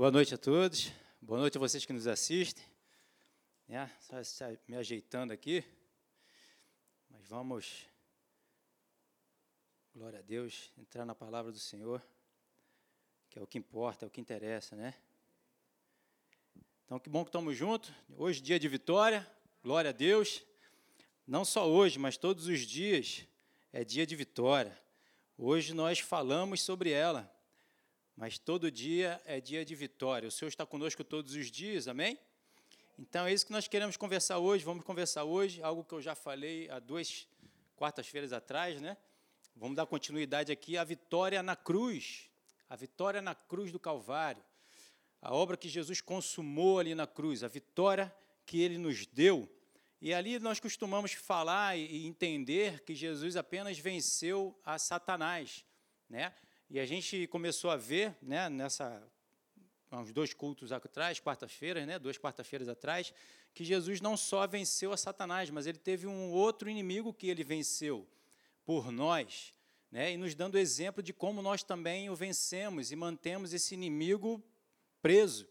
Boa noite a todos. Boa noite a vocês que nos assistem. É, só me ajeitando aqui. Mas vamos, glória a Deus, entrar na palavra do Senhor, que é o que importa, é o que interessa, né? Então, que bom que estamos juntos. Hoje, dia de vitória, glória a Deus. Não só hoje, mas todos os dias é dia de vitória. Hoje nós falamos sobre ela mas todo dia é dia de vitória. O Senhor está conosco todos os dias, amém? Então é isso que nós queremos conversar hoje. Vamos conversar hoje, algo que eu já falei há duas quartas-feiras atrás, né? Vamos dar continuidade aqui à vitória na cruz, a vitória na cruz do Calvário, a obra que Jesus consumou ali na cruz, a vitória que ele nos deu. E ali nós costumamos falar e entender que Jesus apenas venceu a Satanás, né? E a gente começou a ver, né, nessa uns dois cultos atrás, quarta-feiras, né, duas quarta-feiras atrás, que Jesus não só venceu a Satanás, mas ele teve um outro inimigo que ele venceu por nós, né, e nos dando exemplo de como nós também o vencemos e mantemos esse inimigo preso,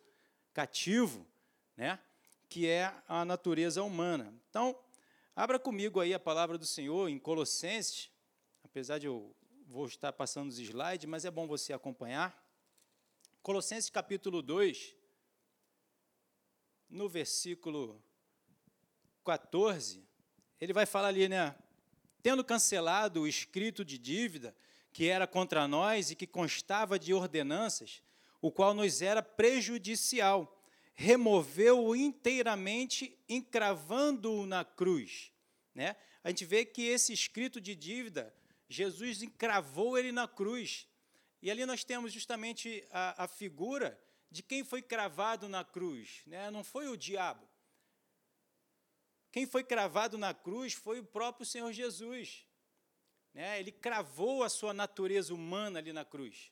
cativo, né, que é a natureza humana. Então, abra comigo aí a palavra do Senhor em Colossenses, apesar de eu vou estar passando os slides, mas é bom você acompanhar. Colossenses capítulo 2, no versículo 14, ele vai falar ali, né? Tendo cancelado o escrito de dívida que era contra nós e que constava de ordenanças, o qual nos era prejudicial, removeu-o inteiramente, encravando-o na cruz. Né? A gente vê que esse escrito de dívida Jesus encravou ele na cruz. E ali nós temos justamente a, a figura de quem foi cravado na cruz. Né? Não foi o diabo. Quem foi cravado na cruz foi o próprio Senhor Jesus. Né? Ele cravou a sua natureza humana ali na cruz,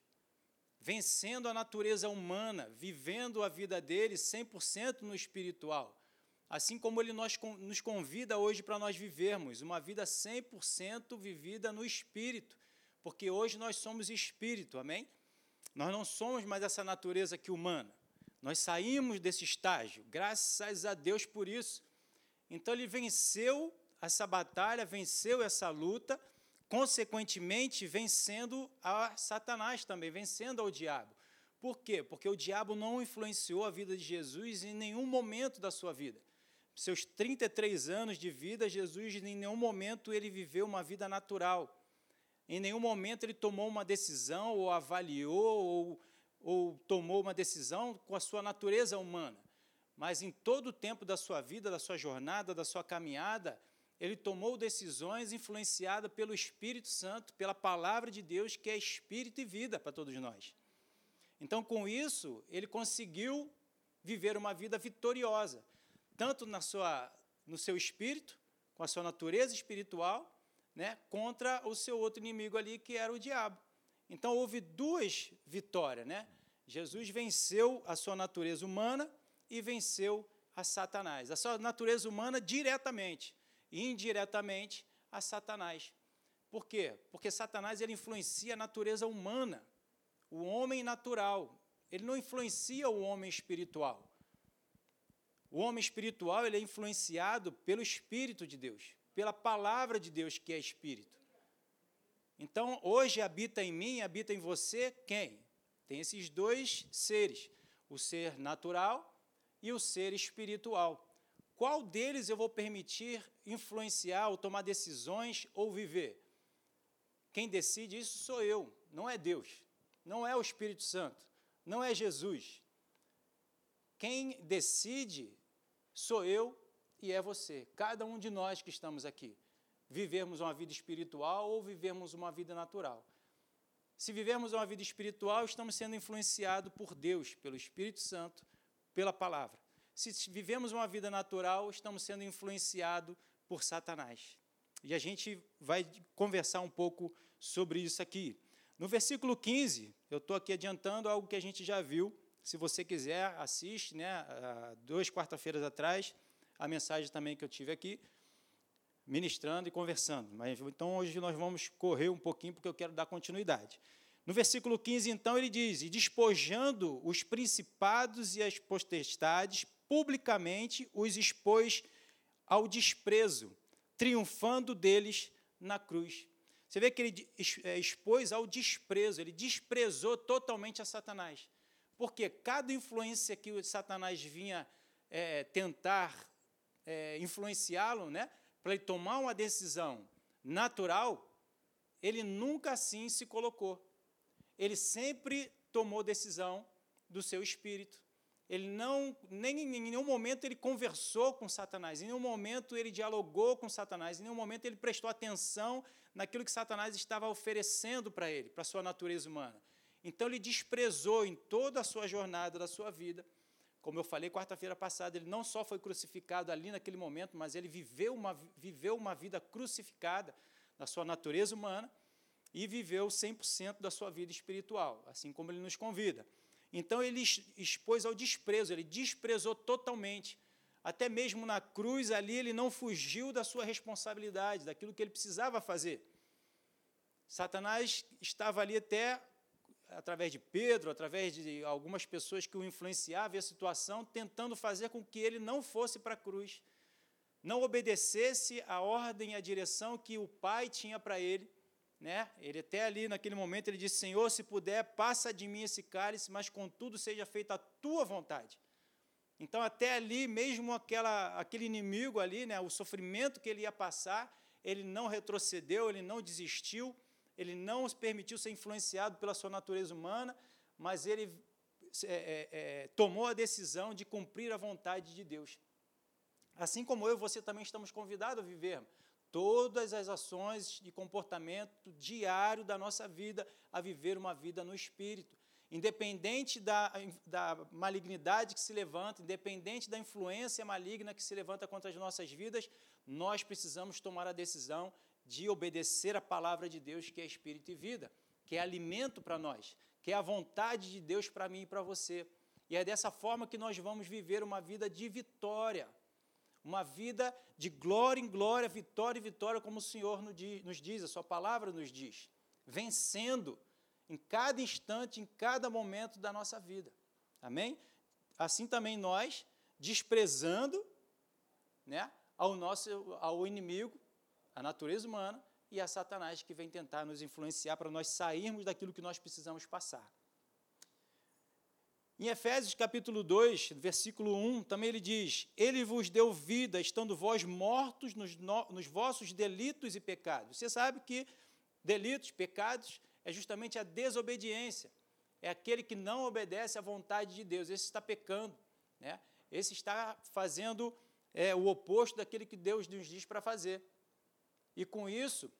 vencendo a natureza humana, vivendo a vida dele 100% no espiritual. Assim como ele nos convida hoje para nós vivermos uma vida 100% vivida no Espírito, porque hoje nós somos Espírito, amém? Nós não somos mais essa natureza aqui humana. Nós saímos desse estágio, graças a Deus por isso. Então ele venceu essa batalha, venceu essa luta, consequentemente vencendo a Satanás também, vencendo ao diabo. Por quê? Porque o diabo não influenciou a vida de Jesus em nenhum momento da sua vida seus 33 anos de vida, Jesus em nenhum momento ele viveu uma vida natural. Em nenhum momento ele tomou uma decisão ou avaliou ou, ou tomou uma decisão com a sua natureza humana. Mas em todo o tempo da sua vida, da sua jornada, da sua caminhada, ele tomou decisões influenciadas pelo Espírito Santo, pela palavra de Deus, que é espírito e vida para todos nós. Então, com isso, ele conseguiu viver uma vida vitoriosa tanto na sua, no seu espírito, com a sua natureza espiritual, né, contra o seu outro inimigo ali, que era o diabo. Então houve duas vitórias, né? Jesus venceu a sua natureza humana e venceu a Satanás. A sua natureza humana diretamente e indiretamente a Satanás. Por quê? Porque Satanás ele influencia a natureza humana, o homem natural. Ele não influencia o homem espiritual. O homem espiritual ele é influenciado pelo Espírito de Deus, pela palavra de Deus que é Espírito. Então, hoje habita em mim, habita em você quem? Tem esses dois seres, o ser natural e o ser espiritual. Qual deles eu vou permitir influenciar ou tomar decisões ou viver? Quem decide isso sou eu, não é Deus, não é o Espírito Santo, não é Jesus. Quem decide sou eu e é você, cada um de nós que estamos aqui. Vivemos uma vida espiritual ou vivemos uma vida natural. Se vivemos uma vida espiritual, estamos sendo influenciados por Deus, pelo Espírito Santo, pela palavra. Se vivemos uma vida natural, estamos sendo influenciados por Satanás. E a gente vai conversar um pouco sobre isso aqui. No versículo 15, eu estou aqui adiantando algo que a gente já viu se você quiser, assiste, né? Duas quarta-feiras atrás, a mensagem também que eu tive aqui, ministrando e conversando. Mas então hoje nós vamos correr um pouquinho porque eu quero dar continuidade. No versículo 15, então, ele diz: E despojando os principados e as potestades, publicamente os expôs ao desprezo, triunfando deles na cruz. Você vê que ele é, expôs ao desprezo, ele desprezou totalmente a Satanás. Porque cada influência que o Satanás vinha é, tentar é, influenciá-lo, né, para ele tomar uma decisão natural, ele nunca assim se colocou. Ele sempre tomou decisão do seu espírito. Ele não, nem em nenhum momento ele conversou com Satanás, em nenhum momento ele dialogou com Satanás, em nenhum momento ele prestou atenção naquilo que Satanás estava oferecendo para ele, para a sua natureza humana. Então ele desprezou em toda a sua jornada da sua vida. Como eu falei quarta-feira passada, ele não só foi crucificado ali naquele momento, mas ele viveu uma, viveu uma vida crucificada na sua natureza humana e viveu 100% da sua vida espiritual, assim como ele nos convida. Então ele expôs ao desprezo, ele desprezou totalmente. Até mesmo na cruz ali, ele não fugiu da sua responsabilidade, daquilo que ele precisava fazer. Satanás estava ali até através de Pedro, através de algumas pessoas que o influenciavam a situação, tentando fazer com que ele não fosse para a cruz, não obedecesse a ordem e a direção que o Pai tinha para ele né? Ele até ali naquele momento ele disse: Senhor, se puder, passa de mim esse cálice, mas contudo seja feita a tua vontade. Então até ali, mesmo aquela, aquele inimigo ali, né, o sofrimento que ele ia passar, ele não retrocedeu, ele não desistiu, ele não se permitiu ser influenciado pela sua natureza humana, mas ele é, é, é, tomou a decisão de cumprir a vontade de Deus. Assim como eu e você também estamos convidados a viver todas as ações e comportamento diário da nossa vida a viver uma vida no Espírito. Independente da, da malignidade que se levanta, independente da influência maligna que se levanta contra as nossas vidas, nós precisamos tomar a decisão de obedecer a palavra de Deus, que é Espírito e vida, que é alimento para nós, que é a vontade de Deus para mim e para você. E é dessa forma que nós vamos viver uma vida de vitória uma vida de glória em glória, vitória em vitória, como o Senhor nos diz, a Sua palavra nos diz, vencendo em cada instante, em cada momento da nossa vida. Amém? Assim também nós, desprezando né, ao nosso ao inimigo, a natureza humana e a Satanás que vem tentar nos influenciar para nós sairmos daquilo que nós precisamos passar. Em Efésios capítulo 2, versículo 1, também ele diz: Ele vos deu vida, estando vós mortos nos, no, nos vossos delitos e pecados. Você sabe que delitos, pecados, é justamente a desobediência. É aquele que não obedece à vontade de Deus. Esse está pecando. Né? Esse está fazendo é, o oposto daquele que Deus nos diz para fazer. E com isso,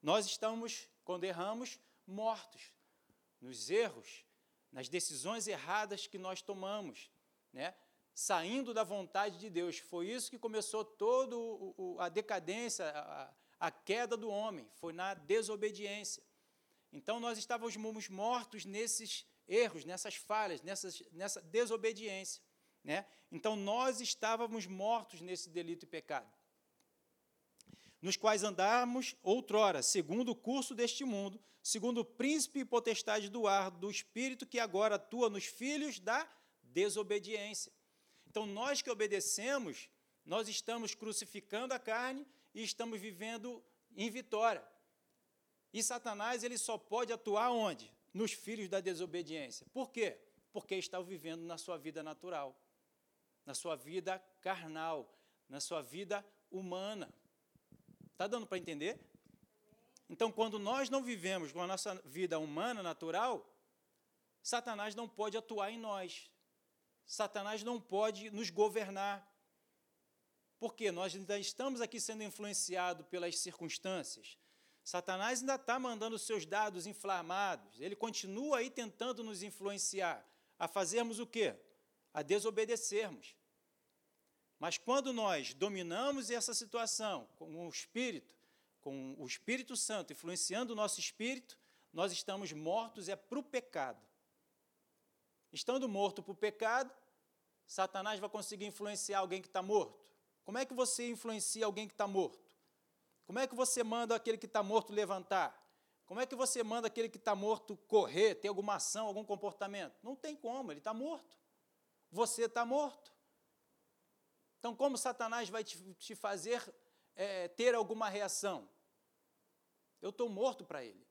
nós estamos, quando erramos, mortos nos erros, nas decisões erradas que nós tomamos, né? saindo da vontade de Deus. Foi isso que começou toda a decadência, a, a queda do homem, foi na desobediência. Então nós estávamos mortos nesses erros, nessas falhas, nessas, nessa desobediência. Né? Então nós estávamos mortos nesse delito e pecado, nos quais andávamos outrora, segundo o curso deste mundo, segundo o príncipe e potestade do ar, do espírito que agora atua nos filhos da desobediência. Então, nós que obedecemos, nós estamos crucificando a carne e estamos vivendo em vitória. E Satanás ele só pode atuar onde? Nos filhos da desobediência. Por quê? Porque está vivendo na sua vida natural, na sua vida carnal, na sua vida humana. Está dando para entender? Então, quando nós não vivemos com a nossa vida humana, natural, Satanás não pode atuar em nós. Satanás não pode nos governar. Porque nós ainda estamos aqui sendo influenciados pelas circunstâncias. Satanás ainda está mandando seus dados inflamados. Ele continua aí tentando nos influenciar a fazermos o quê? A desobedecermos. Mas quando nós dominamos essa situação com o Espírito, com o Espírito Santo influenciando o nosso espírito, nós estamos mortos é para o pecado. Estando morto para o pecado, Satanás vai conseguir influenciar alguém que está morto. Como é que você influencia alguém que está morto? Como é que você manda aquele que está morto levantar? Como é que você manda aquele que está morto correr, ter alguma ação, algum comportamento? Não tem como, ele está morto. Você está morto. Então, como Satanás vai te, te fazer é, ter alguma reação? Eu estou morto para ele.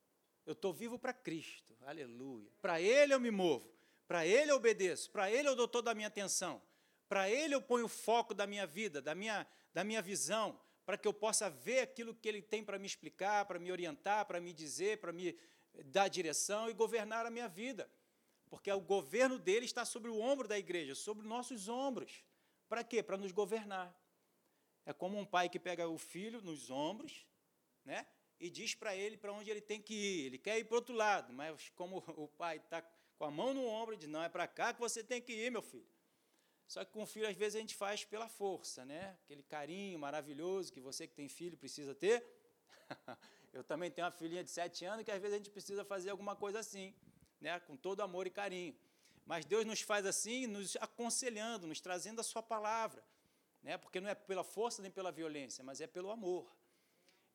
Eu estou vivo para Cristo. Aleluia. Para Ele eu me movo. Para Ele eu obedeço. Para Ele eu dou toda a minha atenção. Para Ele eu ponho o foco da minha vida, da minha, da minha visão, para que eu possa ver aquilo que Ele tem para me explicar, para me orientar, para me dizer, para me dar direção e governar a minha vida. Porque o governo dele está sobre o ombro da igreja, sobre nossos ombros. Para quê? Para nos governar. É como um pai que pega o filho nos ombros, né? E diz para ele para onde ele tem que ir. Ele quer ir para outro lado, mas como o pai está com a mão no ombro, diz: Não, é para cá que você tem que ir, meu filho. Só que com o filho, às vezes, a gente faz pela força, né? Aquele carinho maravilhoso que você que tem filho precisa ter. Eu também tenho uma filhinha de sete anos que às vezes a gente precisa fazer alguma coisa assim, né? Com todo amor e carinho. Mas Deus nos faz assim, nos aconselhando, nos trazendo a Sua palavra. Né? Porque não é pela força nem pela violência, mas é pelo amor.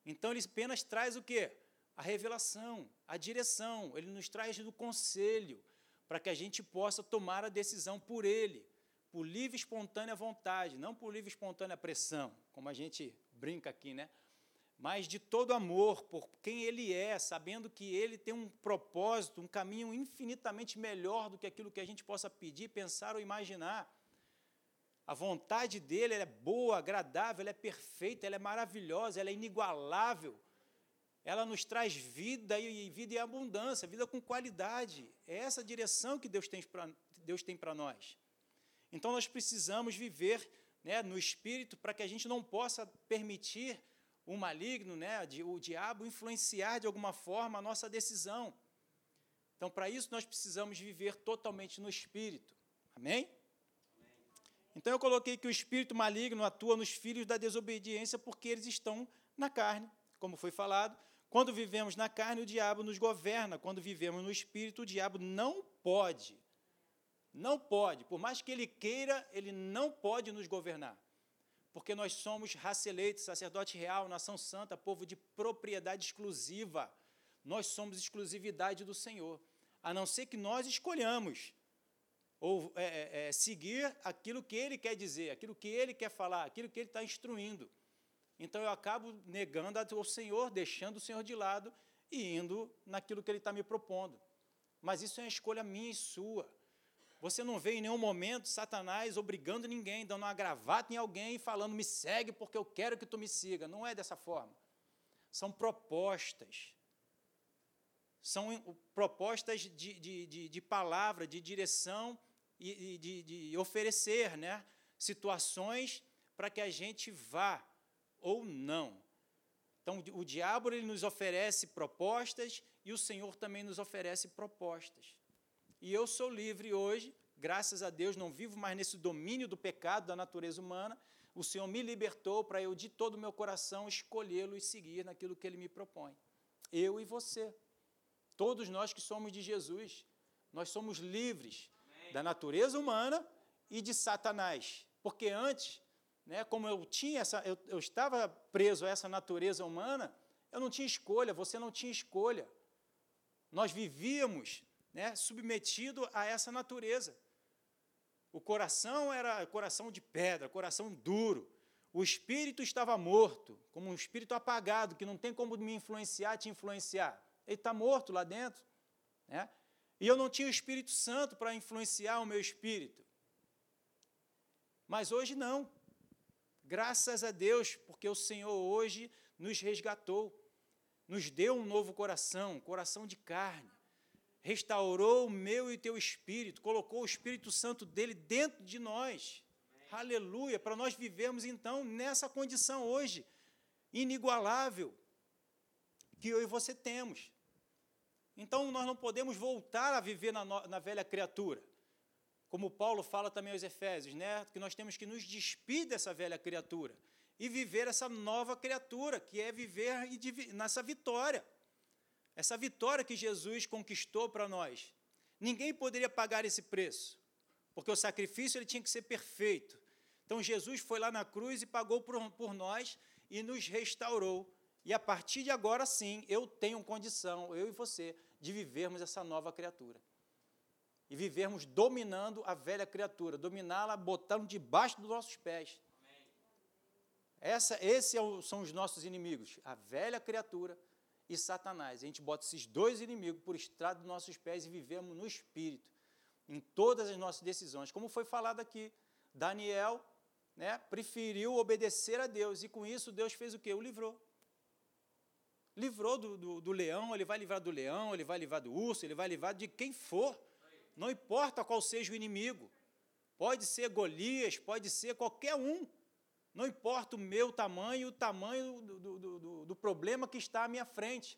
Então ele apenas traz o quê? A revelação, a direção, ele nos traz o conselho, para que a gente possa tomar a decisão por ele, por livre e espontânea vontade, não por livre e espontânea pressão, como a gente brinca aqui, né? Mas de todo amor por quem Ele é, sabendo que Ele tem um propósito, um caminho infinitamente melhor do que aquilo que a gente possa pedir, pensar ou imaginar. A vontade dele é boa, agradável, ela é perfeita, ela é maravilhosa, ela é inigualável. Ela nos traz vida e vida em abundância, vida com qualidade. É essa direção que Deus tem para Deus tem para nós. Então nós precisamos viver né, no espírito para que a gente não possa permitir o maligno, né, o diabo, influenciar de alguma forma a nossa decisão. Então, para isso, nós precisamos viver totalmente no espírito. Amém? Então, eu coloquei que o espírito maligno atua nos filhos da desobediência porque eles estão na carne, como foi falado. Quando vivemos na carne, o diabo nos governa. Quando vivemos no espírito, o diabo não pode. Não pode. Por mais que ele queira, ele não pode nos governar porque nós somos raça eleita, sacerdote real, nação santa, povo de propriedade exclusiva. Nós somos exclusividade do Senhor, a não ser que nós escolhamos ou é, é, é, seguir aquilo que Ele quer dizer, aquilo que Ele quer falar, aquilo que Ele está instruindo. Então eu acabo negando ao Senhor, deixando o Senhor de lado e indo naquilo que Ele está me propondo. Mas isso é uma escolha minha e sua. Você não vê em nenhum momento Satanás obrigando ninguém, dando uma gravata em alguém e falando, me segue porque eu quero que tu me siga. Não é dessa forma. São propostas. São propostas de, de, de, de palavra, de direção e de, de oferecer né, situações para que a gente vá ou não. Então, o diabo ele nos oferece propostas e o Senhor também nos oferece propostas. E eu sou livre hoje, graças a Deus, não vivo mais nesse domínio do pecado da natureza humana. O Senhor me libertou para eu, de todo o meu coração, escolhê-lo e seguir naquilo que ele me propõe. Eu e você. Todos nós que somos de Jesus. Nós somos livres Amém. da natureza humana e de Satanás. Porque antes, né, como eu tinha essa, eu, eu estava preso a essa natureza humana, eu não tinha escolha, você não tinha escolha. Nós vivíamos né, submetido a essa natureza. O coração era coração de pedra, coração duro. O espírito estava morto, como um espírito apagado, que não tem como me influenciar, te influenciar. Ele está morto lá dentro. Né? E eu não tinha o Espírito Santo para influenciar o meu espírito. Mas hoje não. Graças a Deus, porque o Senhor hoje nos resgatou, nos deu um novo coração, um coração de carne restaurou o meu e teu espírito, colocou o Espírito Santo dele dentro de nós. Amém. Aleluia, para nós vivermos então nessa condição hoje inigualável que eu e você temos. Então nós não podemos voltar a viver na, na velha criatura. Como Paulo fala também aos Efésios, né? que nós temos que nos despir dessa velha criatura e viver essa nova criatura, que é viver nessa vitória. Essa vitória que Jesus conquistou para nós. Ninguém poderia pagar esse preço, porque o sacrifício ele tinha que ser perfeito. Então Jesus foi lá na cruz e pagou por, por nós e nos restaurou. E a partir de agora, sim, eu tenho condição, eu e você, de vivermos essa nova criatura. E vivermos dominando a velha criatura, dominá-la, botando debaixo dos nossos pés. Essa, esse é são os nossos inimigos, a velha criatura e Satanás. A gente bota esses dois inimigos por estrado dos nossos pés e vivemos no Espírito, em todas as nossas decisões. Como foi falado aqui, Daniel né, preferiu obedecer a Deus, e com isso Deus fez o quê? O livrou. Livrou do, do, do leão, ele vai livrar do leão, ele vai livrar do urso, ele vai livrar de quem for. Não importa qual seja o inimigo. Pode ser Golias, pode ser qualquer um. Não importa o meu tamanho, o tamanho do, do, do, do, problema que está à minha frente.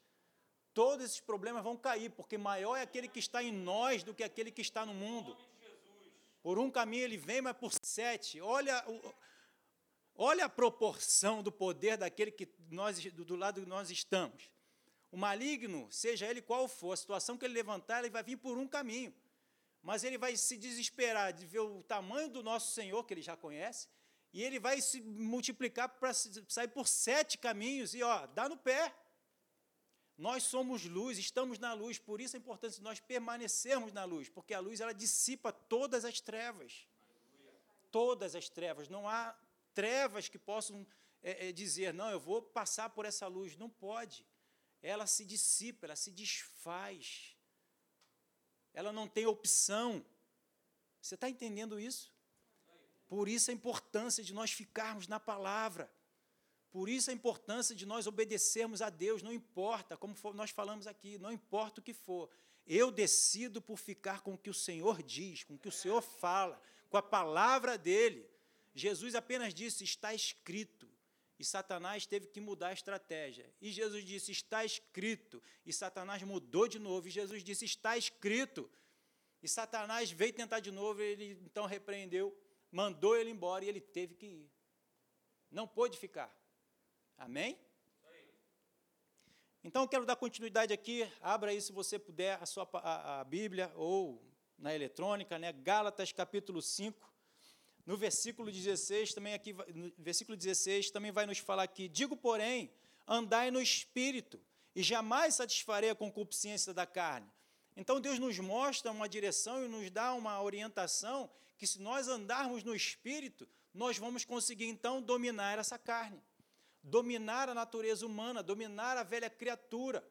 Todos esses problemas vão cair, porque maior é aquele que está em nós do que aquele que está no mundo. Por um caminho ele vem, mas por sete. Olha, olha a proporção do poder daquele que nós, do lado que nós estamos. O maligno, seja ele qual for, a situação que ele levantar, ele vai vir por um caminho. Mas ele vai se desesperar de ver o tamanho do nosso Senhor, que ele já conhece, e ele vai se multiplicar para sair por sete caminhos e ó, dá no pé. Nós somos luz, estamos na luz, por isso é importante nós permanecermos na luz, porque a luz ela dissipa todas as trevas. Todas as trevas. Não há trevas que possam é, é, dizer, não, eu vou passar por essa luz. Não pode. Ela se dissipa, ela se desfaz. Ela não tem opção. Você está entendendo isso? Por isso a importância de nós ficarmos na palavra. Por isso a importância de nós obedecermos a Deus, não importa, como nós falamos aqui, não importa o que for. Eu decido por ficar com o que o Senhor diz, com o que o Senhor fala, com a palavra dele. Jesus apenas disse: está escrito. E Satanás teve que mudar a estratégia. E Jesus disse: está escrito. E Satanás mudou de novo. E Jesus disse: está escrito. E Satanás veio tentar de novo. Ele então repreendeu mandou ele embora e ele teve que ir. Não pôde ficar. Amém? Então, eu quero dar continuidade aqui. Abra aí, se você puder, a sua a, a Bíblia ou na eletrônica, né? Gálatas capítulo 5. No versículo 16, também aqui, no versículo 16, também vai nos falar aqui: Digo, porém, andai no espírito, e jamais satisfarei a concupiscência da carne. Então Deus nos mostra uma direção e nos dá uma orientação que se nós andarmos no espírito, nós vamos conseguir então dominar essa carne, dominar a natureza humana, dominar a velha criatura.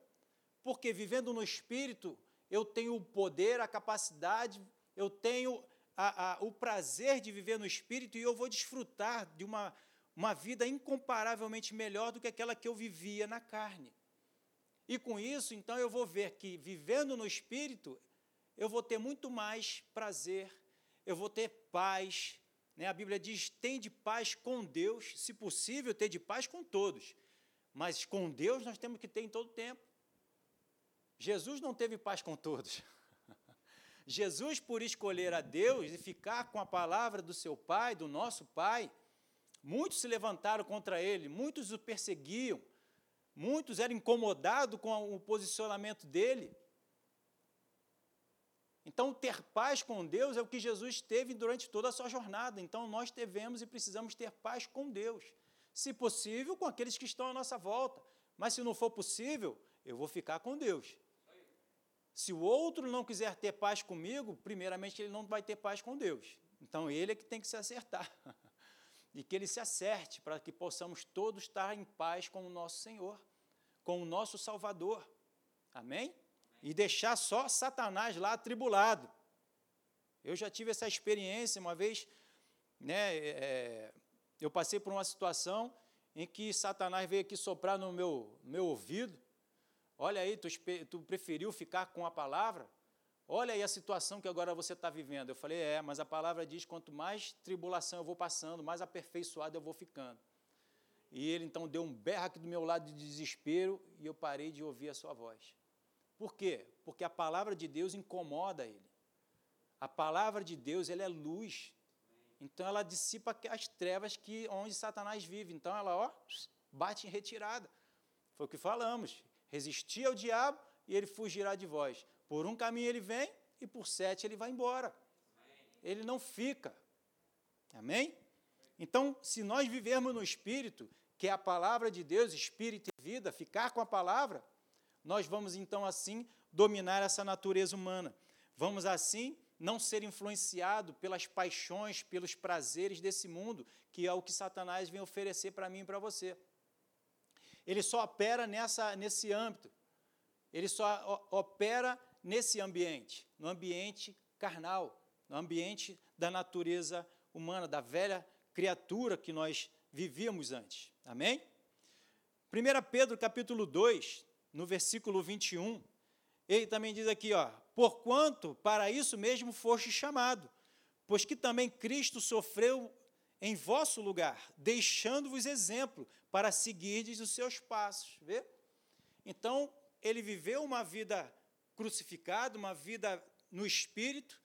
Porque vivendo no espírito, eu tenho o poder, a capacidade, eu tenho a, a, o prazer de viver no espírito e eu vou desfrutar de uma, uma vida incomparavelmente melhor do que aquela que eu vivia na carne. E com isso, então, eu vou ver que vivendo no espírito, eu vou ter muito mais prazer, eu vou ter paz. Né? A Bíblia diz: tem de paz com Deus, se possível, ter de paz com todos. Mas com Deus nós temos que ter em todo tempo. Jesus não teve paz com todos. Jesus, por escolher a Deus e ficar com a palavra do seu Pai, do nosso Pai, muitos se levantaram contra ele, muitos o perseguiam, muitos eram incomodados com o posicionamento dele. Então, ter paz com Deus é o que Jesus teve durante toda a sua jornada. Então, nós devemos e precisamos ter paz com Deus. Se possível, com aqueles que estão à nossa volta. Mas se não for possível, eu vou ficar com Deus. Se o outro não quiser ter paz comigo, primeiramente ele não vai ter paz com Deus. Então, ele é que tem que se acertar. e que ele se acerte para que possamos todos estar em paz com o nosso Senhor, com o nosso Salvador. Amém? E deixar só Satanás lá atribulado. Eu já tive essa experiência uma vez, né, é, eu passei por uma situação em que Satanás veio aqui soprar no meu, meu ouvido. Olha aí, tu, tu preferiu ficar com a palavra? Olha aí a situação que agora você está vivendo. Eu falei, é, mas a palavra diz: quanto mais tribulação eu vou passando, mais aperfeiçoado eu vou ficando. E ele então deu um berro aqui do meu lado de desespero e eu parei de ouvir a sua voz. Por quê? Porque a palavra de Deus incomoda ele. A palavra de Deus ela é luz. Então ela dissipa as trevas que onde Satanás vive. Então ela ó, bate em retirada. Foi o que falamos. Resistir ao diabo e ele fugirá de vós. Por um caminho ele vem e por sete ele vai embora. Ele não fica. Amém? Então, se nós vivermos no Espírito, que é a palavra de Deus, espírito e vida, ficar com a palavra, nós vamos então assim dominar essa natureza humana. Vamos assim não ser influenciado pelas paixões, pelos prazeres desse mundo, que é o que Satanás vem oferecer para mim e para você. Ele só opera nessa, nesse âmbito. Ele só opera nesse ambiente, no ambiente carnal, no ambiente da natureza humana, da velha criatura que nós vivíamos antes. Amém? 1 Pedro capítulo 2, no versículo 21, ele também diz aqui, ó, porquanto para isso mesmo foste chamado, pois que também Cristo sofreu em vosso lugar, deixando-vos exemplo para seguirdes os seus passos. Vê? Então, ele viveu uma vida crucificada, uma vida no espírito.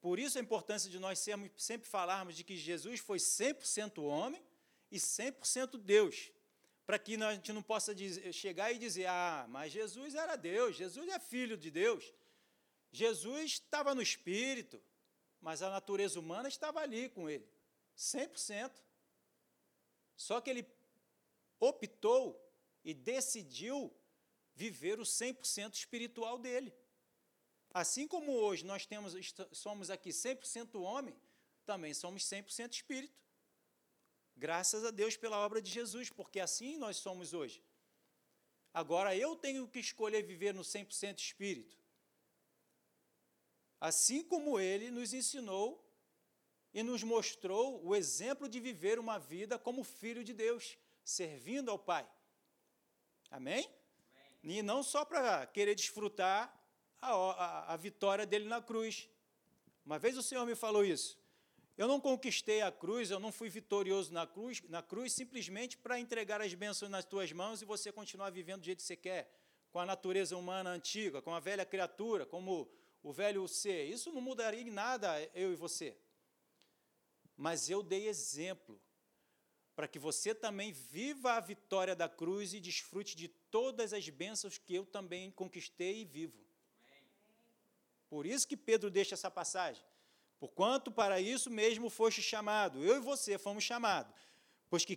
Por isso a importância de nós sermos, sempre falarmos de que Jesus foi 100% homem e 100% Deus para que a gente não possa dizer, chegar e dizer, ah, mas Jesus era Deus, Jesus é filho de Deus. Jesus estava no Espírito, mas a natureza humana estava ali com ele, 100%. Só que ele optou e decidiu viver o 100% espiritual dele. Assim como hoje nós temos, somos aqui 100% homem, também somos 100% espírito. Graças a Deus pela obra de Jesus, porque assim nós somos hoje. Agora eu tenho que escolher viver no 100% espírito. Assim como ele nos ensinou e nos mostrou o exemplo de viver uma vida como filho de Deus, servindo ao Pai. Amém? Amém. E não só para querer desfrutar a, a, a vitória dele na cruz. Uma vez o Senhor me falou isso. Eu não conquistei a cruz, eu não fui vitorioso na cruz, na cruz simplesmente para entregar as bênçãos nas tuas mãos e você continuar vivendo do jeito que você quer, com a natureza humana antiga, com a velha criatura, como o velho ser. Isso não mudaria em nada eu e você. Mas eu dei exemplo para que você também viva a vitória da cruz e desfrute de todas as bênçãos que eu também conquistei e vivo. Por isso que Pedro deixa essa passagem. Porquanto para isso mesmo foste chamado, eu e você fomos chamados, pois que,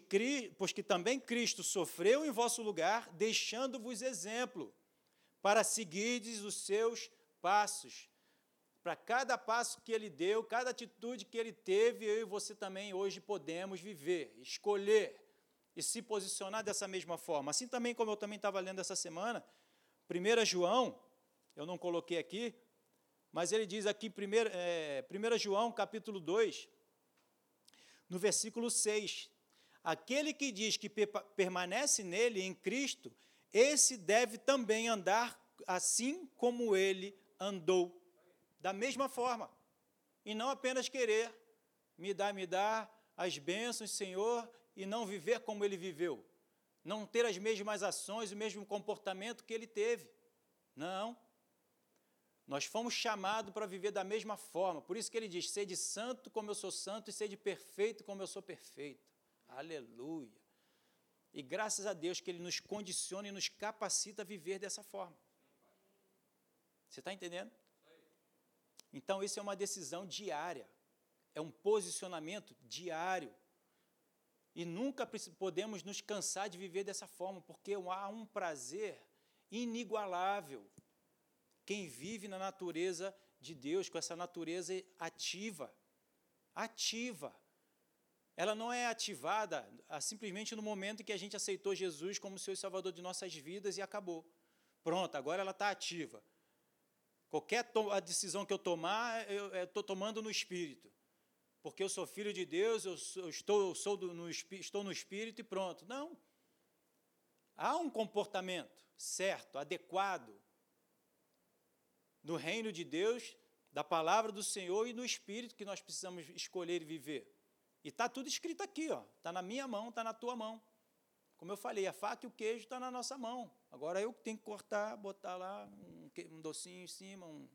pois que também Cristo sofreu em vosso lugar, deixando-vos exemplo, para seguirdes os seus passos. Para cada passo que ele deu, cada atitude que ele teve, eu e você também hoje podemos viver, escolher e se posicionar dessa mesma forma. Assim também como eu também estava lendo essa semana, 1 João, eu não coloquei aqui, mas ele diz aqui, 1 é, João, capítulo 2, no versículo 6, aquele que diz que permanece nele, em Cristo, esse deve também andar assim como ele andou, da mesma forma, e não apenas querer, me dá, me dá as bênçãos, Senhor, e não viver como ele viveu, não ter as mesmas ações, o mesmo comportamento que ele teve. Não. Nós fomos chamados para viver da mesma forma. Por isso que ele diz: sede santo como eu sou santo e sede perfeito como eu sou perfeito. Aleluia. E graças a Deus que ele nos condiciona e nos capacita a viver dessa forma. Você está entendendo? Então, isso é uma decisão diária. É um posicionamento diário. E nunca podemos nos cansar de viver dessa forma, porque há um prazer inigualável quem vive na natureza de Deus, com essa natureza ativa. Ativa. Ela não é ativada ah, simplesmente no momento em que a gente aceitou Jesus como seu Salvador de nossas vidas e acabou. Pronto, agora ela está ativa. Qualquer a decisão que eu tomar, eu estou tomando no Espírito. Porque eu sou filho de Deus, eu, sou, eu estou, eu sou do, no, estou no Espírito e pronto. Não. Há um comportamento certo, adequado, no reino de Deus, da palavra do Senhor e no Espírito que nós precisamos escolher e viver. E está tudo escrito aqui, ó. Está na minha mão, está na tua mão. Como eu falei, a faca e o queijo estão tá na nossa mão. Agora eu tenho que cortar, botar lá um, um docinho em cima, um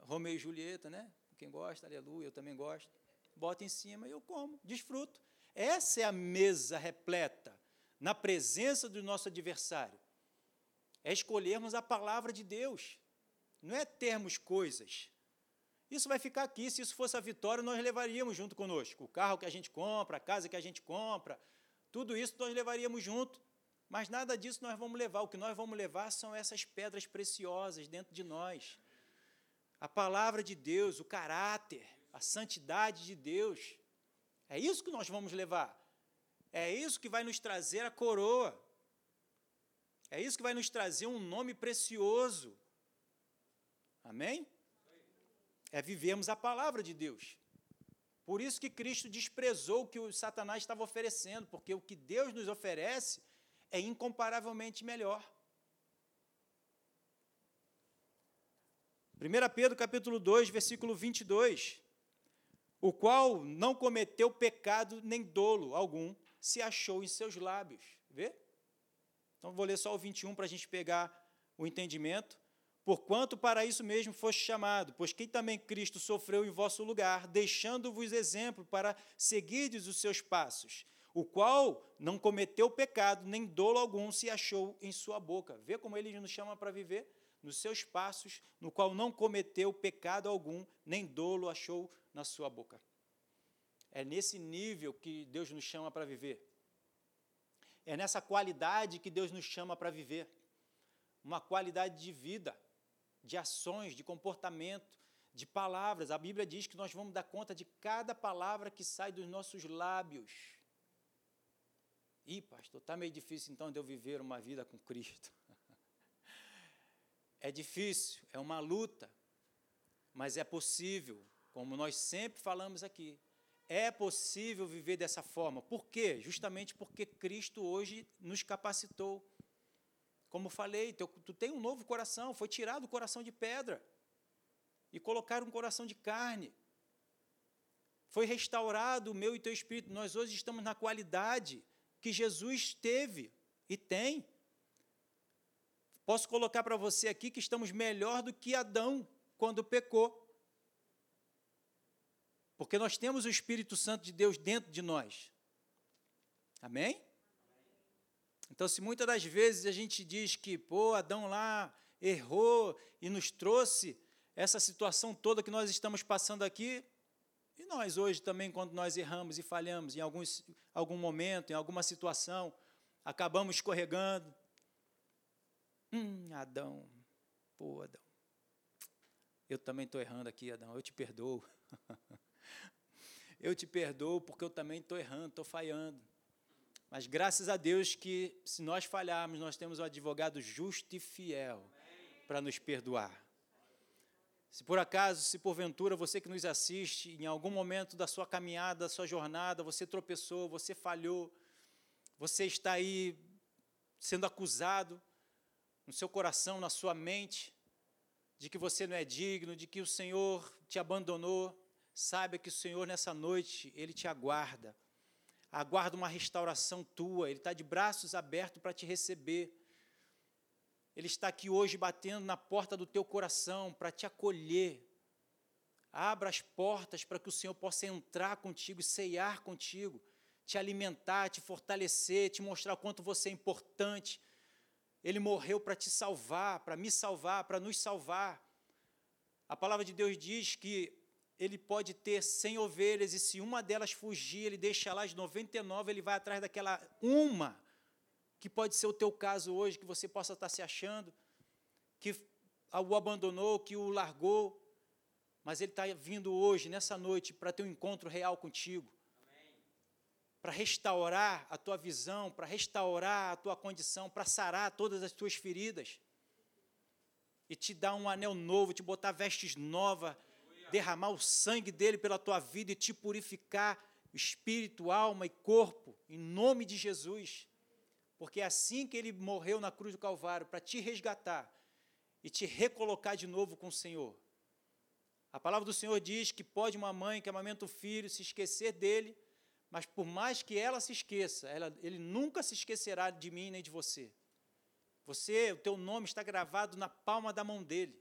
Romeu e Julieta, né? Quem gosta, aleluia, eu também gosto. Bota em cima e eu como, desfruto. Essa é a mesa repleta, na presença do nosso adversário. É escolhermos a palavra de Deus não é termos coisas. Isso vai ficar aqui. Se isso fosse a vitória, nós levaríamos junto conosco. O carro que a gente compra, a casa que a gente compra, Tudo isso nós levaríamos junto, mas nada disso nós vamos levar. O que nós vamos levar são essas pedras preciosas dentro de nós. A palavra de Deus, o caráter, a santidade de Deus. É isso que nós vamos levar. É isso que vai nos trazer a coroa. É isso que vai nos trazer um nome precioso. Amém? É vivermos a palavra de Deus. Por isso que Cristo desprezou o que o Satanás estava oferecendo, porque o que Deus nos oferece é incomparavelmente melhor. 1 Pedro capítulo 2, versículo 22. O qual não cometeu pecado nem dolo algum, se achou em seus lábios. Vê? Então vou ler só o 21 para a gente pegar o entendimento. Porquanto para isso mesmo foste chamado, pois quem também Cristo sofreu em vosso lugar, deixando-vos exemplo para seguirdes os seus passos, o qual não cometeu pecado, nem dolo algum se achou em sua boca. Vê como ele nos chama para viver? Nos seus passos, no qual não cometeu pecado algum, nem dolo achou na sua boca. É nesse nível que Deus nos chama para viver. É nessa qualidade que Deus nos chama para viver. Uma qualidade de vida de ações, de comportamento, de palavras. A Bíblia diz que nós vamos dar conta de cada palavra que sai dos nossos lábios. Ih, pastor, está meio difícil então de eu viver uma vida com Cristo. É difícil, é uma luta, mas é possível, como nós sempre falamos aqui. É possível viver dessa forma. Por quê? Justamente porque Cristo hoje nos capacitou. Como falei, tu, tu tem um novo coração, foi tirado o coração de pedra e colocar um coração de carne. Foi restaurado o meu e teu espírito. Nós hoje estamos na qualidade que Jesus teve e tem. Posso colocar para você aqui que estamos melhor do que Adão quando pecou. Porque nós temos o Espírito Santo de Deus dentro de nós. Amém? Então, se muitas das vezes a gente diz que, pô, Adão lá errou e nos trouxe essa situação toda que nós estamos passando aqui, e nós hoje também, quando nós erramos e falhamos em alguns, algum momento, em alguma situação, acabamos escorregando. Hum, Adão, pô, Adão, eu também estou errando aqui, Adão, eu te perdoo. eu te perdoo porque eu também estou errando, estou falhando. Mas graças a Deus que, se nós falharmos, nós temos um advogado justo e fiel para nos perdoar. Se por acaso, se porventura você que nos assiste, em algum momento da sua caminhada, da sua jornada, você tropeçou, você falhou, você está aí sendo acusado no seu coração, na sua mente, de que você não é digno, de que o Senhor te abandonou, saiba que o Senhor nessa noite, Ele te aguarda aguarda uma restauração tua, Ele está de braços abertos para te receber. Ele está aqui hoje batendo na porta do teu coração para te acolher. Abra as portas para que o Senhor possa entrar contigo, ceiar contigo, te alimentar, te fortalecer, te mostrar o quanto você é importante. Ele morreu para te salvar, para me salvar, para nos salvar. A palavra de Deus diz que ele pode ter 100 ovelhas e se uma delas fugir, ele deixa lá as 99, ele vai atrás daquela uma, que pode ser o teu caso hoje, que você possa estar se achando, que o abandonou, que o largou, mas ele está vindo hoje, nessa noite, para ter um encontro real contigo, para restaurar a tua visão, para restaurar a tua condição, para sarar todas as tuas feridas. E te dar um anel novo, te botar vestes novas, derramar o sangue dele pela tua vida e te purificar espírito, alma e corpo, em nome de Jesus. Porque é assim que ele morreu na cruz do Calvário, para te resgatar e te recolocar de novo com o Senhor. A palavra do Senhor diz que pode uma mãe que amamenta o filho se esquecer dele, mas por mais que ela se esqueça, ela, ele nunca se esquecerá de mim nem de você. Você, o teu nome está gravado na palma da mão dele.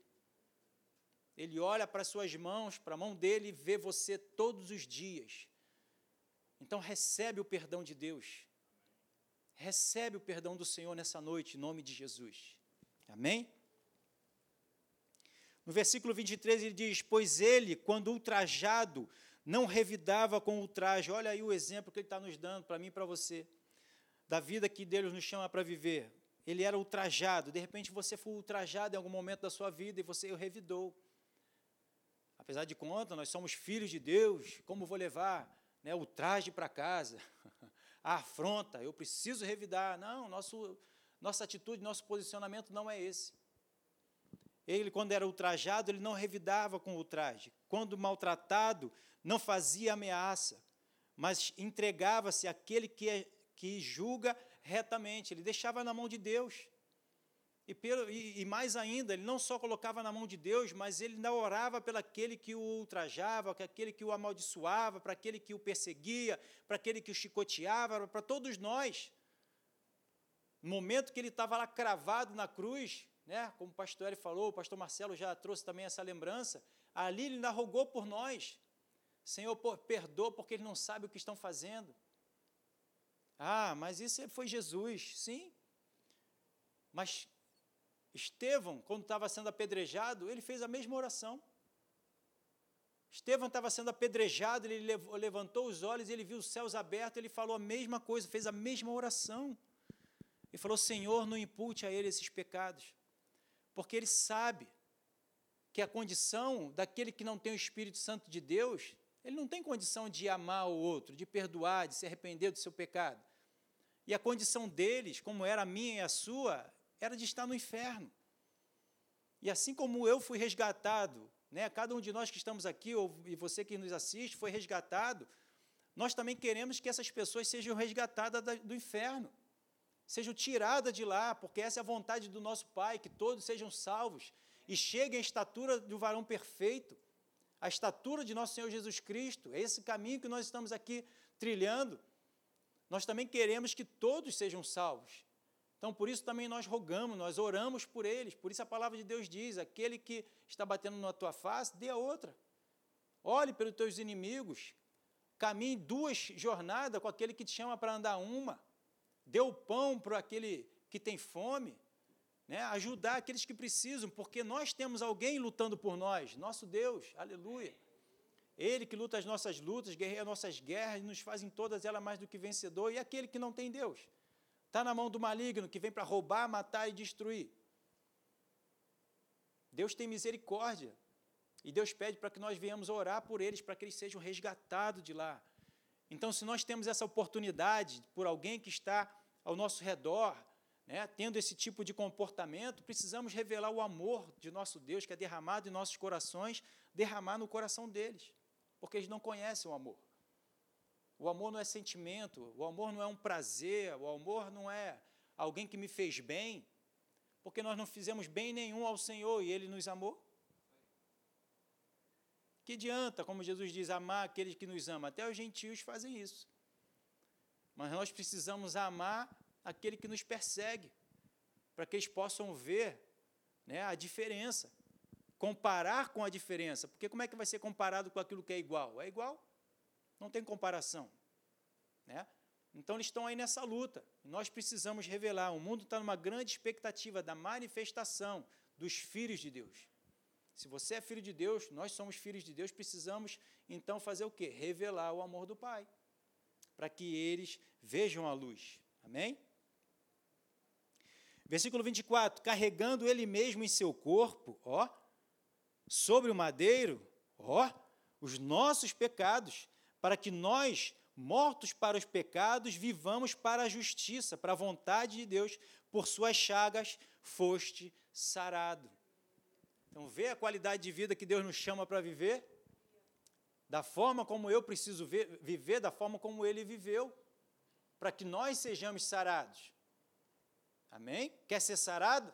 Ele olha para as suas mãos, para a mão dele e vê você todos os dias. Então recebe o perdão de Deus. Recebe o perdão do Senhor nessa noite, em nome de Jesus. Amém? No versículo 23 ele diz: Pois ele, quando ultrajado, não revidava com ultraje. Olha aí o exemplo que ele está nos dando para mim e para você. da vida que Deus nos chama para viver. Ele era ultrajado. De repente você foi ultrajado em algum momento da sua vida e você o revidou. Apesar de conta, nós somos filhos de Deus. Como vou levar né, o traje para casa? A afronta, eu preciso revidar. Não, nosso, nossa atitude, nosso posicionamento não é esse. Ele, quando era ultrajado, ele não revidava com o ultraje. Quando maltratado, não fazia ameaça, mas entregava-se àquele que, é, que julga retamente. Ele deixava na mão de Deus. E, pelo, e, e, mais ainda, ele não só colocava na mão de Deus, mas ele ainda orava pelo aquele que o ultrajava, para aquele que o amaldiçoava, para aquele que o perseguia, para aquele que o chicoteava, para todos nós. No momento que ele estava lá cravado na cruz, né, como o pastor Eli falou, o pastor Marcelo já trouxe também essa lembrança, ali ele ainda rogou por nós. Senhor, perdoa porque eles não sabem o que estão fazendo. Ah, mas isso foi Jesus, sim. Mas Estevão, quando estava sendo apedrejado, ele fez a mesma oração. Estevão estava sendo apedrejado, ele levantou os olhos, ele viu os céus abertos, ele falou a mesma coisa, fez a mesma oração. Ele falou: Senhor, não impute a ele esses pecados porque ele sabe que a condição daquele que não tem o Espírito Santo de Deus, ele não tem condição de amar o outro, de perdoar, de se arrepender do seu pecado. E a condição deles, como era a minha e a sua, era de estar no inferno. E assim como eu fui resgatado, né, cada um de nós que estamos aqui, ou, e você que nos assiste, foi resgatado, nós também queremos que essas pessoas sejam resgatadas do inferno sejam tiradas de lá, porque essa é a vontade do nosso Pai, que todos sejam salvos e cheguem à estatura do varão perfeito, à estatura de nosso Senhor Jesus Cristo. É esse caminho que nós estamos aqui trilhando. Nós também queremos que todos sejam salvos. Então, por isso também nós rogamos, nós oramos por eles. Por isso a palavra de Deus diz: aquele que está batendo na tua face, dê a outra. Olhe pelos teus inimigos, caminhe duas jornadas com aquele que te chama para andar uma deu pão para aquele que tem fome, né? ajudar aqueles que precisam, porque nós temos alguém lutando por nós, nosso Deus, aleluia. Ele que luta as nossas lutas, guerreia as nossas guerras, nos faz em todas elas mais do que vencedor, e aquele que não tem Deus, está na mão do maligno, que vem para roubar, matar e destruir. Deus tem misericórdia, e Deus pede para que nós venhamos orar por eles, para que eles sejam resgatados de lá, então, se nós temos essa oportunidade por alguém que está ao nosso redor, né, tendo esse tipo de comportamento, precisamos revelar o amor de nosso Deus, que é derramado em nossos corações, derramar no coração deles, porque eles não conhecem o amor. O amor não é sentimento, o amor não é um prazer, o amor não é alguém que me fez bem, porque nós não fizemos bem nenhum ao Senhor e Ele nos amou. Que adianta, como Jesus diz, amar aqueles que nos amam? Até os gentios fazem isso. Mas nós precisamos amar aquele que nos persegue, para que eles possam ver né, a diferença, comparar com a diferença. Porque como é que vai ser comparado com aquilo que é igual? É igual, não tem comparação. Né? Então eles estão aí nessa luta. Nós precisamos revelar. O mundo está numa grande expectativa da manifestação dos filhos de Deus. Se você é filho de Deus, nós somos filhos de Deus, precisamos então fazer o quê? Revelar o amor do Pai, para que eles vejam a luz. Amém? Versículo 24: carregando ele mesmo em seu corpo, ó, sobre o madeiro, ó, os nossos pecados, para que nós, mortos para os pecados, vivamos para a justiça, para a vontade de Deus, por suas chagas foste sarado. Então, vê a qualidade de vida que Deus nos chama para viver, da forma como eu preciso ver, viver, da forma como Ele viveu, para que nós sejamos sarados. Amém? Quer ser sarado?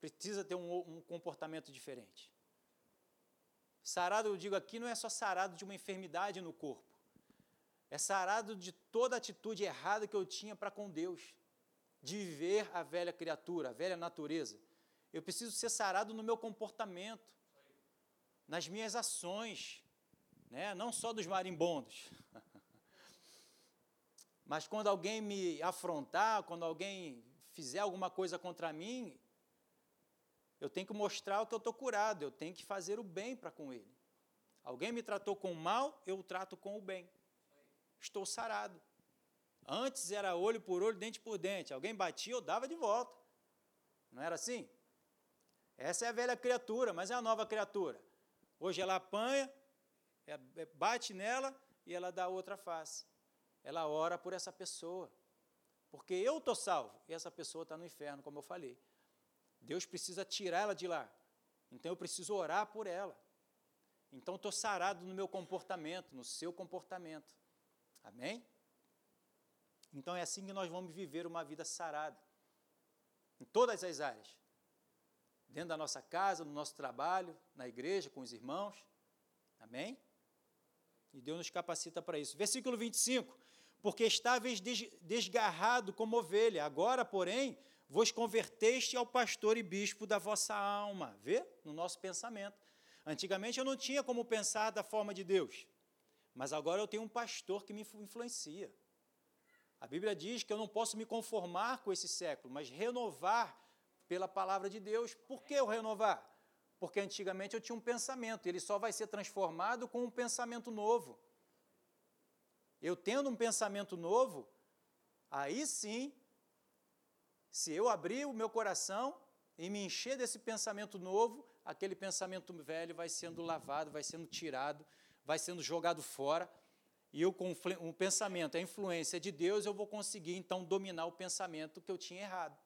Precisa ter um, um comportamento diferente. Sarado, eu digo aqui, não é só sarado de uma enfermidade no corpo. É sarado de toda atitude errada que eu tinha para com Deus, de viver a velha criatura, a velha natureza. Eu preciso ser sarado no meu comportamento, nas minhas ações, né? não só dos marimbondos. Mas quando alguém me afrontar, quando alguém fizer alguma coisa contra mim, eu tenho que mostrar o que eu estou curado, eu tenho que fazer o bem para com ele. Alguém me tratou com o mal, eu o trato com o bem. Estou sarado. Antes era olho por olho, dente por dente. Alguém batia, eu dava de volta. Não era assim? Essa é a velha criatura, mas é a nova criatura. Hoje ela apanha, é, é, bate nela e ela dá outra face. Ela ora por essa pessoa. Porque eu estou salvo e essa pessoa está no inferno, como eu falei. Deus precisa tirar ela de lá. Então eu preciso orar por ela. Então estou sarado no meu comportamento, no seu comportamento. Amém? Então é assim que nós vamos viver uma vida sarada. Em todas as áreas. Dentro da nossa casa, no nosso trabalho, na igreja, com os irmãos. Amém? E Deus nos capacita para isso. Versículo 25. Porque estáveis desgarrado como ovelha, agora, porém, vos converteste ao pastor e bispo da vossa alma. Vê? No nosso pensamento. Antigamente eu não tinha como pensar da forma de Deus, mas agora eu tenho um pastor que me influencia. A Bíblia diz que eu não posso me conformar com esse século, mas renovar pela palavra de Deus. Por que eu renovar? Porque antigamente eu tinha um pensamento, ele só vai ser transformado com um pensamento novo. Eu tendo um pensamento novo, aí sim, se eu abrir o meu coração e me encher desse pensamento novo, aquele pensamento velho vai sendo lavado, vai sendo tirado, vai sendo jogado fora. E eu, com um pensamento, a influência de Deus, eu vou conseguir então dominar o pensamento que eu tinha errado.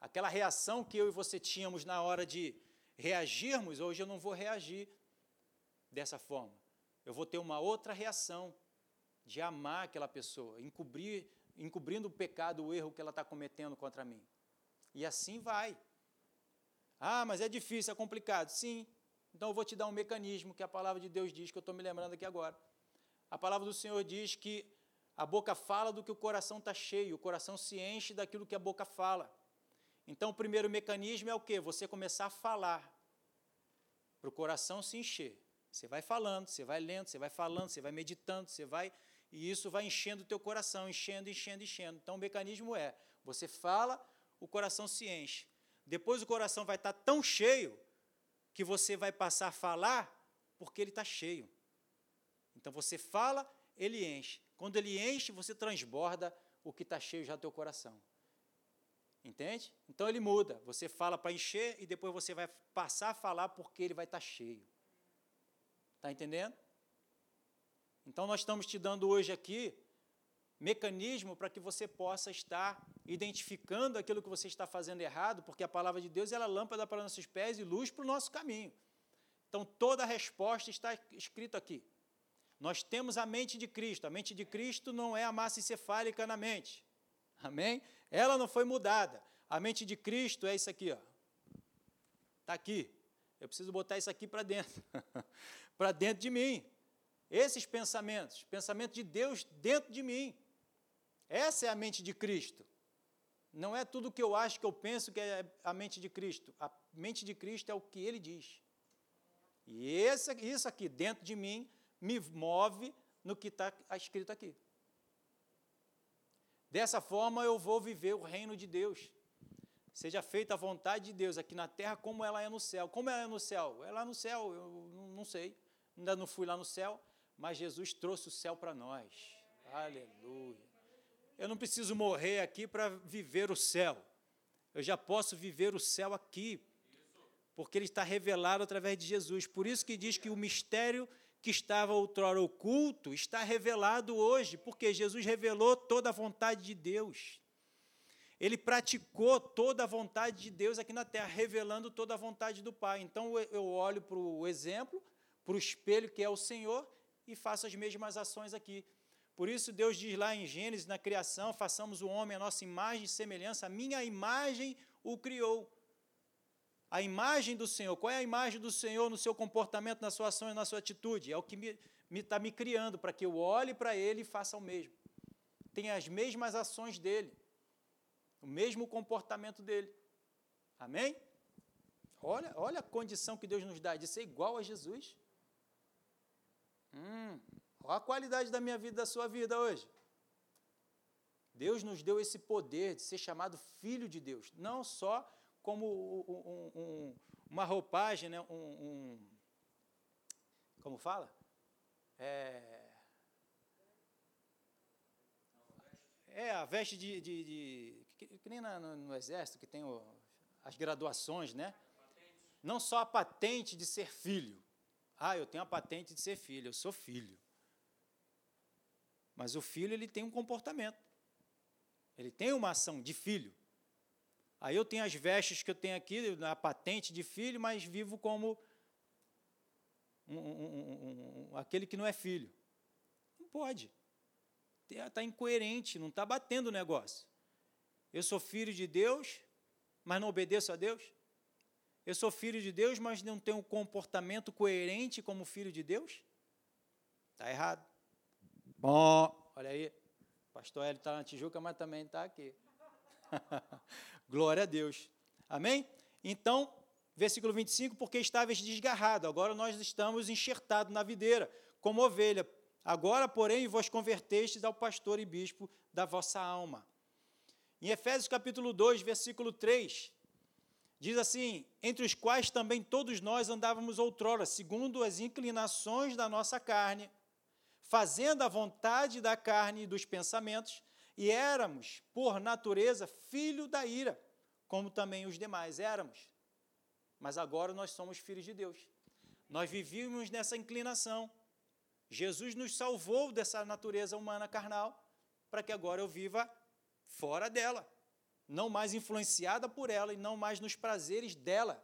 Aquela reação que eu e você tínhamos na hora de reagirmos, hoje eu não vou reagir dessa forma. Eu vou ter uma outra reação de amar aquela pessoa, encobrir, encobrindo o pecado, o erro que ela está cometendo contra mim. E assim vai. Ah, mas é difícil, é complicado. Sim. Então eu vou te dar um mecanismo que a palavra de Deus diz, que eu estou me lembrando aqui agora. A palavra do Senhor diz que a boca fala do que o coração está cheio, o coração se enche daquilo que a boca fala. Então o primeiro mecanismo é o quê? Você começar a falar, para o coração se encher. Você vai falando, você vai lendo, você vai falando, você vai meditando, você vai. E isso vai enchendo o teu coração, enchendo, enchendo, enchendo. Então o mecanismo é: você fala, o coração se enche. Depois o coração vai estar tão cheio que você vai passar a falar porque ele está cheio. Então você fala, ele enche. Quando ele enche, você transborda o que está cheio já do teu coração. Entende? Então ele muda. Você fala para encher e depois você vai passar a falar porque ele vai estar cheio. Está entendendo? Então nós estamos te dando hoje aqui mecanismo para que você possa estar identificando aquilo que você está fazendo errado, porque a palavra de Deus ela é lâmpada para nossos pés e luz para o nosso caminho. Então toda a resposta está escrito aqui. Nós temos a mente de Cristo. A mente de Cristo não é a massa encefálica na mente. Amém? Ela não foi mudada. A mente de Cristo é isso aqui, ó. Está aqui. Eu preciso botar isso aqui para dentro. para dentro de mim. Esses pensamentos, pensamento de Deus dentro de mim. Essa é a mente de Cristo. Não é tudo que eu acho que eu penso que é a mente de Cristo. A mente de Cristo é o que ele diz. E esse, isso aqui dentro de mim me move no que está escrito aqui. Dessa forma eu vou viver o reino de Deus. Seja feita a vontade de Deus aqui na terra como ela é no céu. Como ela é no céu? É lá no céu, eu não sei. Ainda não fui lá no céu, mas Jesus trouxe o céu para nós. Aleluia. Eu não preciso morrer aqui para viver o céu. Eu já posso viver o céu aqui, porque ele está revelado através de Jesus. Por isso que diz que o mistério que estava outrora oculto está revelado hoje, porque Jesus revelou toda a vontade de Deus. Ele praticou toda a vontade de Deus aqui na terra, revelando toda a vontade do Pai. Então eu olho para o exemplo, para o espelho que é o Senhor, e faço as mesmas ações aqui. Por isso Deus diz lá em Gênesis, na criação, façamos o homem a nossa imagem e semelhança, a minha imagem o criou. A imagem do Senhor, qual é a imagem do Senhor no seu comportamento, na sua ação e na sua atitude? É o que está me, tá me criando, para que eu olhe para Ele e faça o mesmo. Tenha as mesmas ações dele, o mesmo comportamento dele. Amém? Olha, olha a condição que Deus nos dá de ser igual a Jesus. Hum, olha a qualidade da minha vida, da sua vida hoje. Deus nos deu esse poder de ser chamado filho de Deus, não só como um, um, uma roupagem, né? um, como fala? É, É, a veste de. de, de que, que, nem no, no, exército, que tem o, as graduações, né? Não só a patente de ser filho. Ah, eu tenho a patente de ser filho, eu sou filho. Mas o filho, ele tem um comportamento. Ele tem uma ação de filho. Aí eu tenho as vestes que eu tenho aqui, a patente de filho, mas vivo como um, um, um, aquele que não é filho. Não pode. Está incoerente, não está batendo o negócio. Eu sou filho de Deus, mas não obedeço a Deus. Eu sou filho de Deus, mas não tenho um comportamento coerente como filho de Deus. Está errado. Bom, olha aí. O pastor Hélio está na Tijuca, mas também está aqui. Glória a Deus. Amém? Então, versículo 25, porque estáveis desgarrado, agora nós estamos enxertados na videira, como ovelha. Agora, porém, vos convertestes ao pastor e bispo da vossa alma. Em Efésios capítulo 2, versículo 3, diz assim: Entre os quais também todos nós andávamos outrora, segundo as inclinações da nossa carne, fazendo a vontade da carne e dos pensamentos, e éramos, por natureza, filho da ira, como também os demais éramos. Mas agora nós somos filhos de Deus. Nós vivíamos nessa inclinação. Jesus nos salvou dessa natureza humana carnal, para que agora eu viva fora dela, não mais influenciada por ela e não mais nos prazeres dela,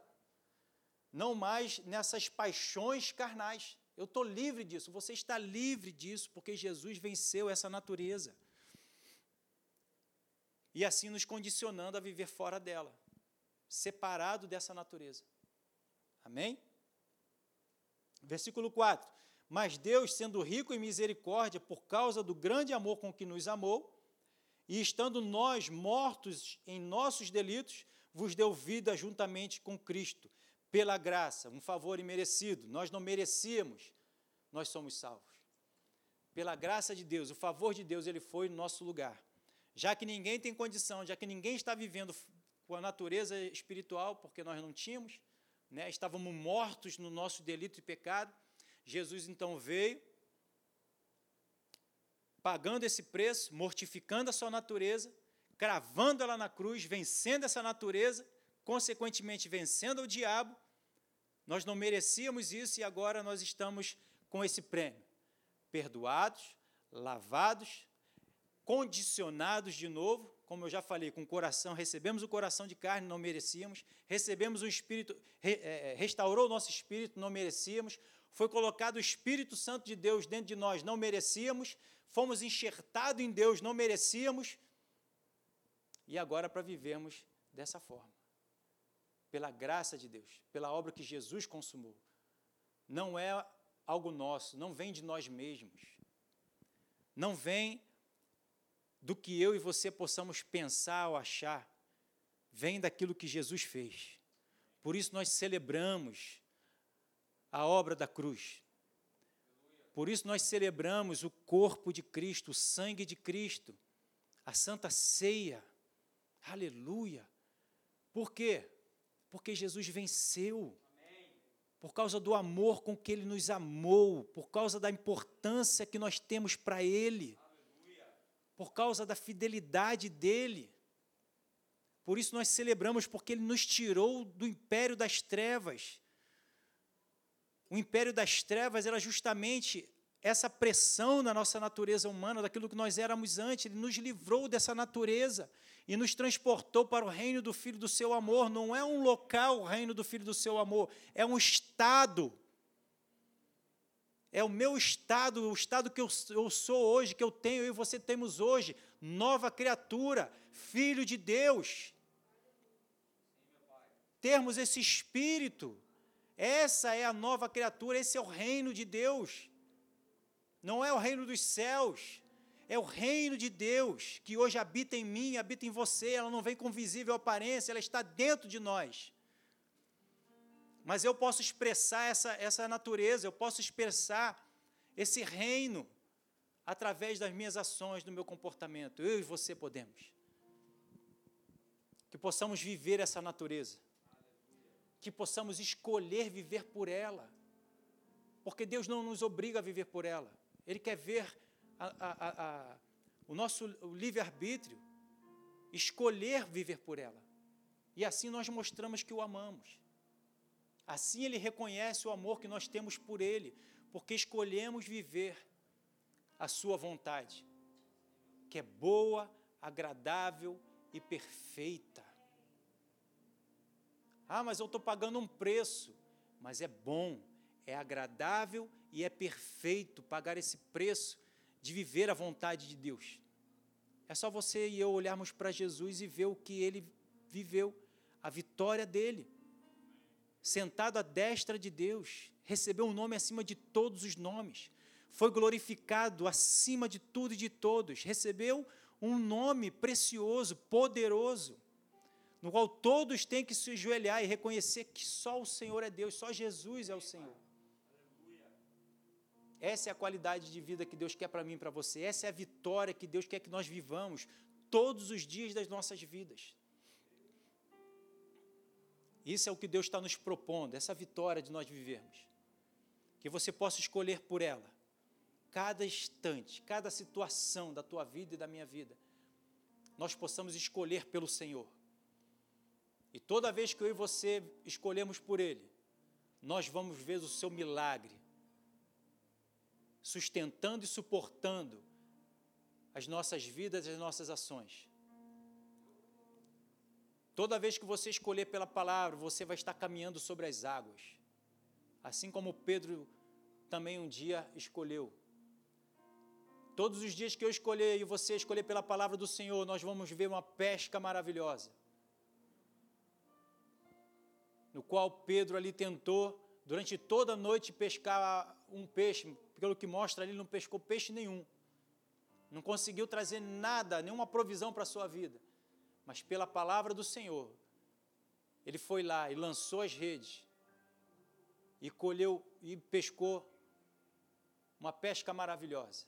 não mais nessas paixões carnais. Eu estou livre disso, você está livre disso, porque Jesus venceu essa natureza. E assim nos condicionando a viver fora dela separado dessa natureza. Amém? Versículo 4: Mas Deus, sendo rico em misericórdia, por causa do grande amor com que nos amou, e estando nós mortos em nossos delitos, vos deu vida juntamente com Cristo, pela graça, um favor imerecido. Nós não merecíamos, nós somos salvos. Pela graça de Deus, o favor de Deus, ele foi no nosso lugar. Já que ninguém tem condição, já que ninguém está vivendo com a natureza espiritual, porque nós não tínhamos, né? estávamos mortos no nosso delito e pecado. Jesus então veio, pagando esse preço, mortificando a sua natureza, cravando ela na cruz, vencendo essa natureza, consequentemente vencendo o diabo. Nós não merecíamos isso e agora nós estamos com esse prêmio. Perdoados, lavados, condicionados de novo, como eu já falei, com o coração, recebemos o coração de carne, não merecíamos, recebemos o Espírito, re, é, é, restaurou o nosso espírito, não merecíamos, foi colocado o Espírito Santo de Deus dentro de nós, não merecíamos, fomos enxertados em Deus, não merecíamos, e agora para vivermos dessa forma, pela graça de Deus, pela obra que Jesus consumou. Não é algo nosso, não vem de nós mesmos, não vem do que eu e você possamos pensar ou achar, vem daquilo que Jesus fez. Por isso nós celebramos a obra da cruz. Por isso nós celebramos o corpo de Cristo, o sangue de Cristo, a santa ceia. Aleluia. Por quê? Porque Jesus venceu. Por causa do amor com que ele nos amou, por causa da importância que nós temos para ele por causa da fidelidade dele. Por isso nós celebramos, porque ele nos tirou do império das trevas. O império das trevas era justamente essa pressão na nossa natureza humana, daquilo que nós éramos antes. Ele nos livrou dessa natureza e nos transportou para o reino do Filho do seu amor. Não é um local o reino do Filho do seu amor, é um estado é o meu estado, o estado que eu, sou hoje, que eu tenho, eu e você temos hoje, nova criatura, filho de Deus. Termos esse espírito, essa é a nova criatura, esse é o reino de Deus. Não é o reino dos céus, é o reino de Deus que hoje habita em mim, habita em você. Ela não vem com visível aparência, ela está dentro de nós. Mas eu posso expressar essa, essa natureza, eu posso expressar esse reino através das minhas ações, do meu comportamento. Eu e você podemos. Que possamos viver essa natureza. Que possamos escolher viver por ela. Porque Deus não nos obriga a viver por ela. Ele quer ver a, a, a, o nosso livre-arbítrio, escolher viver por ela. E assim nós mostramos que o amamos. Assim ele reconhece o amor que nós temos por ele, porque escolhemos viver a sua vontade, que é boa, agradável e perfeita. Ah, mas eu estou pagando um preço. Mas é bom, é agradável e é perfeito pagar esse preço de viver a vontade de Deus. É só você e eu olharmos para Jesus e ver o que ele viveu, a vitória dele. Sentado à destra de Deus, recebeu um nome acima de todos os nomes, foi glorificado acima de tudo e de todos, recebeu um nome precioso, poderoso, no qual todos têm que se ajoelhar e reconhecer que só o Senhor é Deus, só Jesus é o Senhor. Essa é a qualidade de vida que Deus quer para mim e para você. Essa é a vitória que Deus quer que nós vivamos todos os dias das nossas vidas. Isso é o que Deus está nos propondo, essa vitória de nós vivermos. Que você possa escolher por ela, cada instante, cada situação da tua vida e da minha vida, nós possamos escolher pelo Senhor. E toda vez que eu e você escolhemos por Ele, nós vamos ver o seu milagre, sustentando e suportando as nossas vidas e as nossas ações. Toda vez que você escolher pela palavra, você vai estar caminhando sobre as águas. Assim como Pedro também um dia escolheu. Todos os dias que eu escolher e você escolher pela palavra do Senhor, nós vamos ver uma pesca maravilhosa. No qual Pedro ali tentou, durante toda a noite, pescar um peixe, pelo que mostra ali, não pescou peixe nenhum. Não conseguiu trazer nada, nenhuma provisão para a sua vida. Mas pela palavra do Senhor, ele foi lá e lançou as redes e colheu e pescou uma pesca maravilhosa.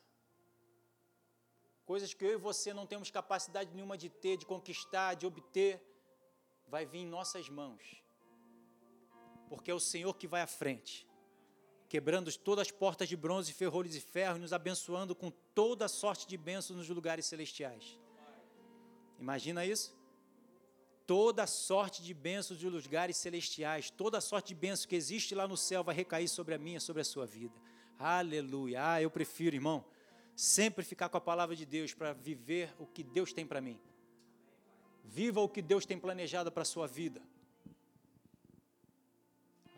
Coisas que eu e você não temos capacidade nenhuma de ter, de conquistar, de obter, vai vir em nossas mãos. Porque é o Senhor que vai à frente quebrando todas as portas de bronze, ferrolhos e ferro, e nos abençoando com toda sorte de bênçãos nos lugares celestiais. Imagina isso? Toda sorte de bênçãos nos lugares celestiais, toda sorte de bênçãos que existe lá no céu vai recair sobre a minha, sobre a sua vida. Aleluia. Ah, eu prefiro, irmão, sempre ficar com a palavra de Deus para viver o que Deus tem para mim. Viva o que Deus tem planejado para a sua vida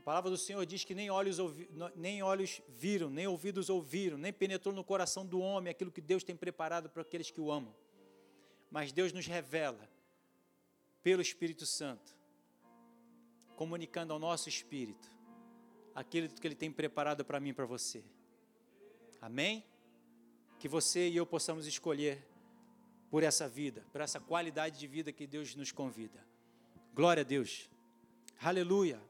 palavra do Senhor diz que nem olhos, ouvi, nem olhos viram, nem ouvidos ouviram, nem penetrou no coração do homem aquilo que Deus tem preparado para aqueles que o amam. Mas Deus nos revela pelo Espírito Santo, comunicando ao nosso espírito aquilo que Ele tem preparado para mim e para você. Amém? Que você e eu possamos escolher por essa vida, por essa qualidade de vida que Deus nos convida. Glória a Deus. Aleluia.